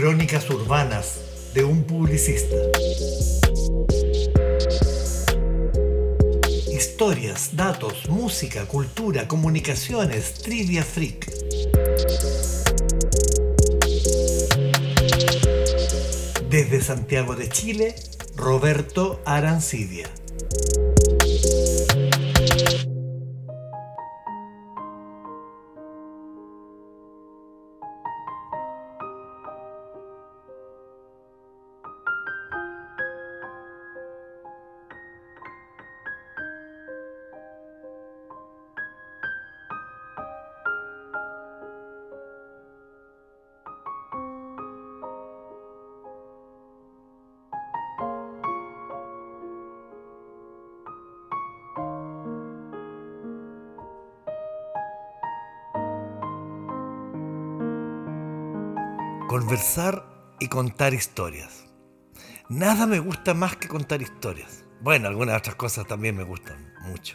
Crónicas urbanas de un publicista. Historias, datos, música, cultura, comunicaciones, trivia freak. Desde Santiago de Chile, Roberto Arancibia. Conversar y contar historias. Nada me gusta más que contar historias. Bueno, algunas otras cosas también me gustan mucho.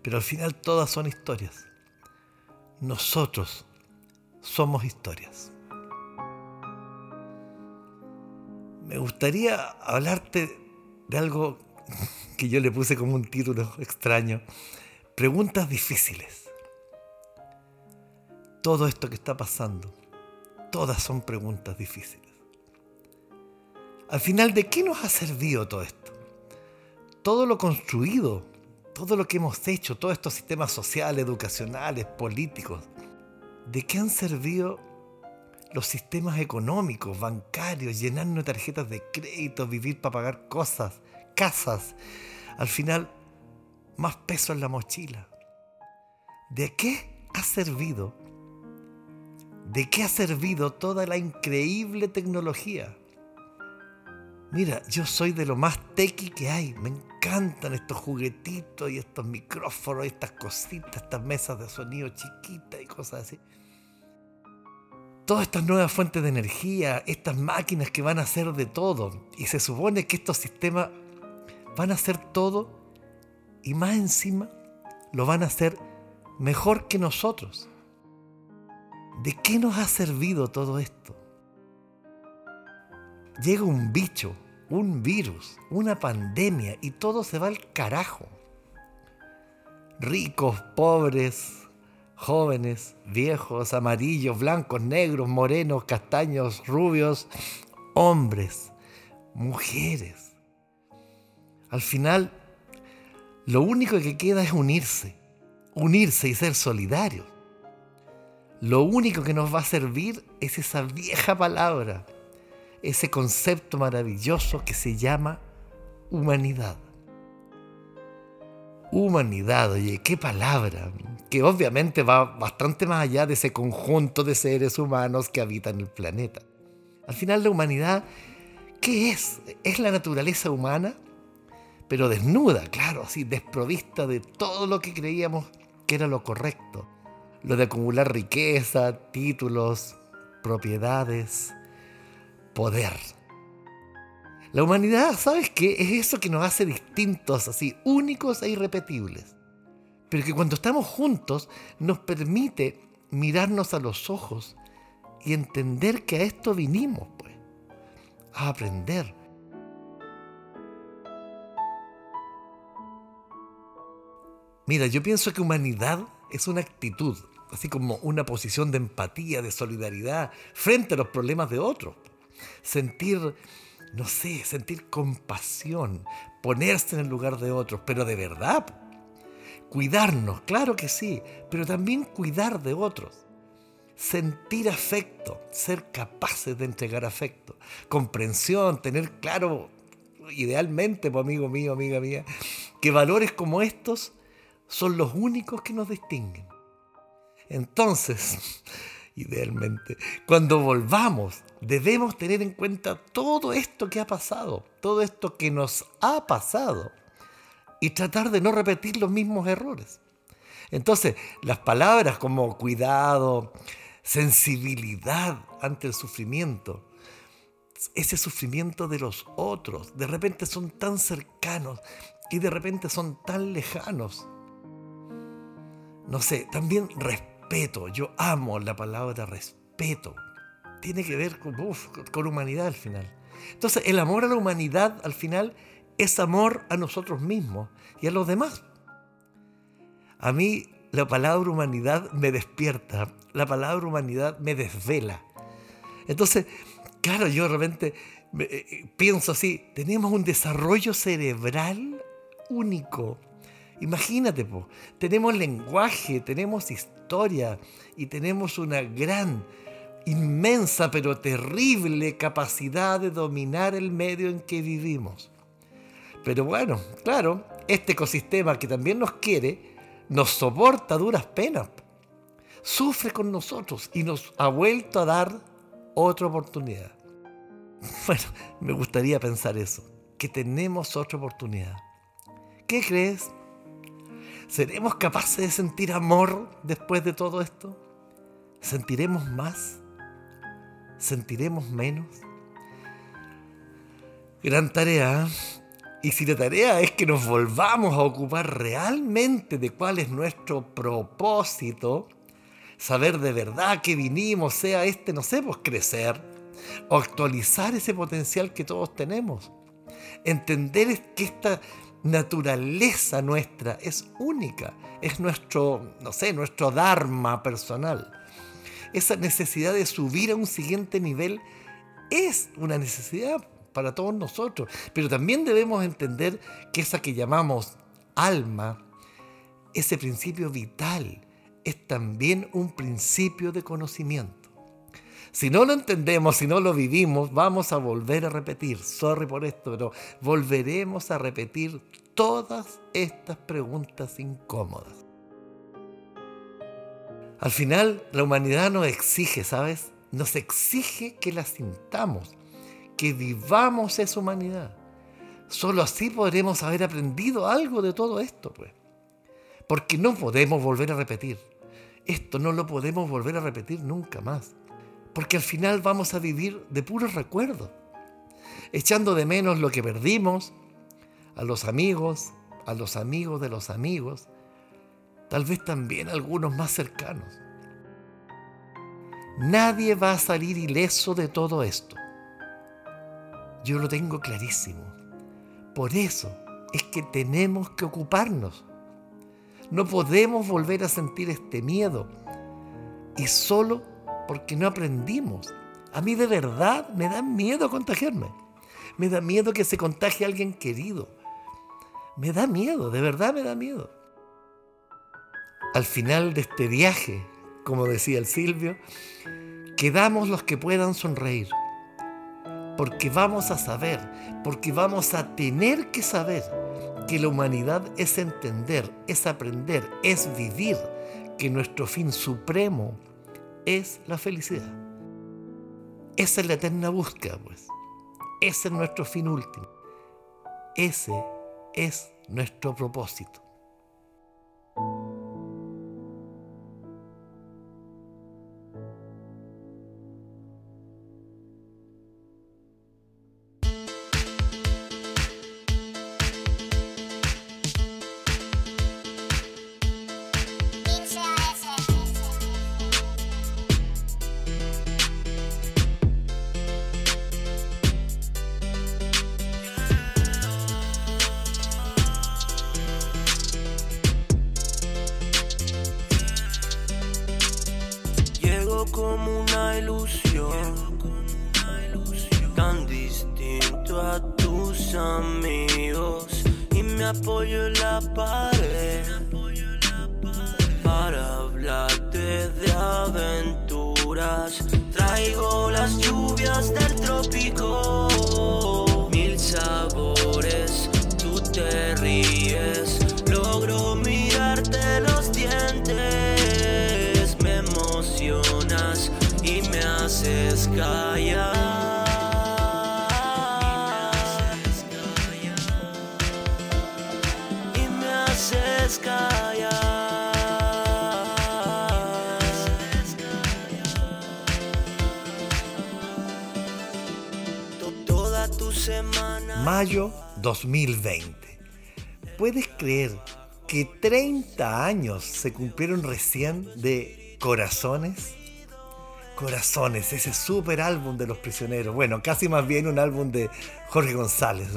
Pero al final todas son historias. Nosotros somos historias. Me gustaría hablarte de algo que yo le puse como un título extraño. Preguntas difíciles. Todo esto que está pasando todas son preguntas difíciles. Al final, ¿de qué nos ha servido todo esto? Todo lo construido, todo lo que hemos hecho, todos estos sistemas sociales, educacionales, políticos, ¿de qué han servido los sistemas económicos, bancarios, llenarnos de tarjetas de crédito, vivir para pagar cosas, casas? Al final, más peso en la mochila. ¿De qué ha servido ¿De qué ha servido toda la increíble tecnología? Mira, yo soy de lo más tequi que hay. Me encantan estos juguetitos y estos micrófonos, estas cositas, estas mesas de sonido chiquitas y cosas así. Todas estas nuevas fuentes de energía, estas máquinas que van a hacer de todo. Y se supone que estos sistemas van a hacer todo y más encima lo van a hacer mejor que nosotros. ¿De qué nos ha servido todo esto? Llega un bicho, un virus, una pandemia y todo se va al carajo. Ricos, pobres, jóvenes, viejos, amarillos, blancos, negros, morenos, castaños, rubios, hombres, mujeres. Al final, lo único que queda es unirse, unirse y ser solidarios. Lo único que nos va a servir es esa vieja palabra, ese concepto maravilloso que se llama humanidad. Humanidad, oye, qué palabra, que obviamente va bastante más allá de ese conjunto de seres humanos que habitan el planeta. Al final la humanidad, ¿qué es? Es la naturaleza humana, pero desnuda, claro, así, desprovista de todo lo que creíamos que era lo correcto lo de acumular riqueza, títulos, propiedades, poder. La humanidad, ¿sabes qué? Es eso que nos hace distintos, así, únicos e irrepetibles. Pero que cuando estamos juntos nos permite mirarnos a los ojos y entender que a esto vinimos, pues, a aprender. Mira, yo pienso que humanidad es una actitud, así como una posición de empatía, de solidaridad frente a los problemas de otros. Sentir, no sé, sentir compasión, ponerse en el lugar de otros, pero de verdad. Cuidarnos, claro que sí, pero también cuidar de otros. Sentir afecto, ser capaces de entregar afecto, comprensión, tener claro, idealmente, pues, amigo mío, amiga mía, que valores como estos son los únicos que nos distinguen. Entonces, idealmente, cuando volvamos, debemos tener en cuenta todo esto que ha pasado, todo esto que nos ha pasado, y tratar de no repetir los mismos errores. Entonces, las palabras como cuidado, sensibilidad ante el sufrimiento, ese sufrimiento de los otros, de repente son tan cercanos y de repente son tan lejanos. No sé, también respeto. Yo amo la palabra respeto. tiene que ver con, con humanidad al final. Entonces, el amor a la humanidad al final es amor a nosotros mismos y a los demás. A mí la palabra humanidad me despierta, la palabra humanidad me desvela. Entonces, claro, yo de repente eh, pienso así, tenemos un desarrollo cerebral único. Imagínate, tenemos lenguaje, tenemos historia y tenemos una gran, inmensa pero terrible capacidad de dominar el medio en que vivimos. Pero bueno, claro, este ecosistema que también nos quiere, nos soporta duras penas. Sufre con nosotros y nos ha vuelto a dar otra oportunidad. Bueno, me gustaría pensar eso, que tenemos otra oportunidad. ¿Qué crees? ¿Seremos capaces de sentir amor después de todo esto? ¿Sentiremos más? ¿Sentiremos menos? Gran tarea. ¿eh? Y si la tarea es que nos volvamos a ocupar realmente de cuál es nuestro propósito, saber de verdad que vinimos, sea este, no sé, pues crecer actualizar ese potencial que todos tenemos. Entender que esta naturaleza nuestra es única, es nuestro, no sé, nuestro dharma personal. Esa necesidad de subir a un siguiente nivel es una necesidad para todos nosotros. Pero también debemos entender que esa que llamamos alma, ese principio vital, es también un principio de conocimiento. Si no lo entendemos, si no lo vivimos, vamos a volver a repetir, sorry por esto, pero volveremos a repetir todas estas preguntas incómodas. Al final, la humanidad nos exige, ¿sabes? Nos exige que la sintamos, que vivamos esa humanidad. Solo así podremos haber aprendido algo de todo esto, pues. Porque no podemos volver a repetir. Esto no lo podemos volver a repetir nunca más. Porque al final vamos a vivir de puros recuerdos, echando de menos lo que perdimos, a los amigos, a los amigos de los amigos, tal vez también algunos más cercanos. Nadie va a salir ileso de todo esto. Yo lo tengo clarísimo. Por eso es que tenemos que ocuparnos. No podemos volver a sentir este miedo. Y solo porque no aprendimos. A mí de verdad me da miedo contagiarme. Me da miedo que se contagie alguien querido. Me da miedo, de verdad me da miedo. Al final de este viaje, como decía el Silvio, quedamos los que puedan sonreír porque vamos a saber, porque vamos a tener que saber que la humanidad es entender, es aprender, es vivir, que nuestro fin supremo es la felicidad. Esa es la eterna búsqueda, pues. Ese es nuestro fin último. Ese es nuestro propósito. como una ilusión, tan distinto a tus amigos. Y me apoyo en la pared para hablarte de aventuras. Traigo las lluvias del trópico. Mayo 2020. ¿Puedes creer que 30 años se cumplieron recién de corazones? Corazones, ese super álbum de los prisioneros. Bueno, casi más bien un álbum de Jorge González.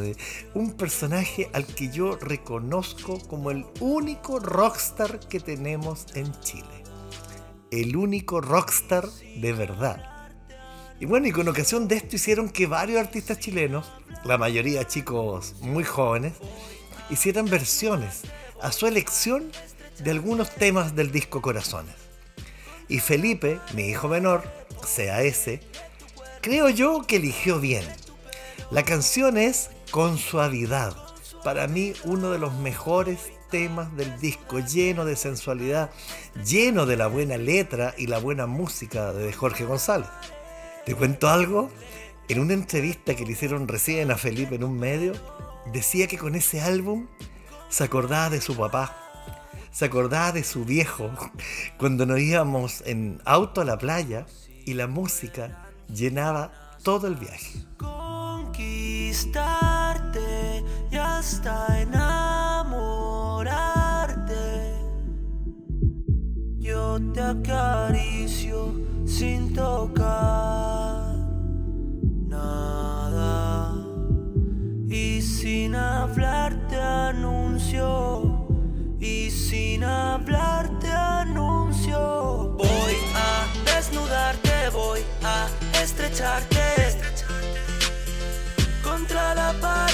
Un personaje al que yo reconozco como el único rockstar que tenemos en Chile. El único rockstar de verdad. Y bueno, y con ocasión de esto hicieron que varios artistas chilenos, la mayoría chicos muy jóvenes, hicieran versiones a su elección de algunos temas del disco Corazones. Y Felipe, mi hijo menor, CAS, creo yo que eligió bien. La canción es Con suavidad. Para mí uno de los mejores temas del disco, lleno de sensualidad, lleno de la buena letra y la buena música de Jorge González. ¿Te cuento algo? En una entrevista que le hicieron recién a Felipe en un medio, decía que con ese álbum se acordaba de su papá, se acordaba de su viejo cuando nos íbamos en auto a la playa y la música llenaba todo el viaje. Conquistarte y hasta enamorarte. Yo te acaricio sin tocar sin hablarte anuncio. Voy a desnudarte voy a estrecharte. Contra la pared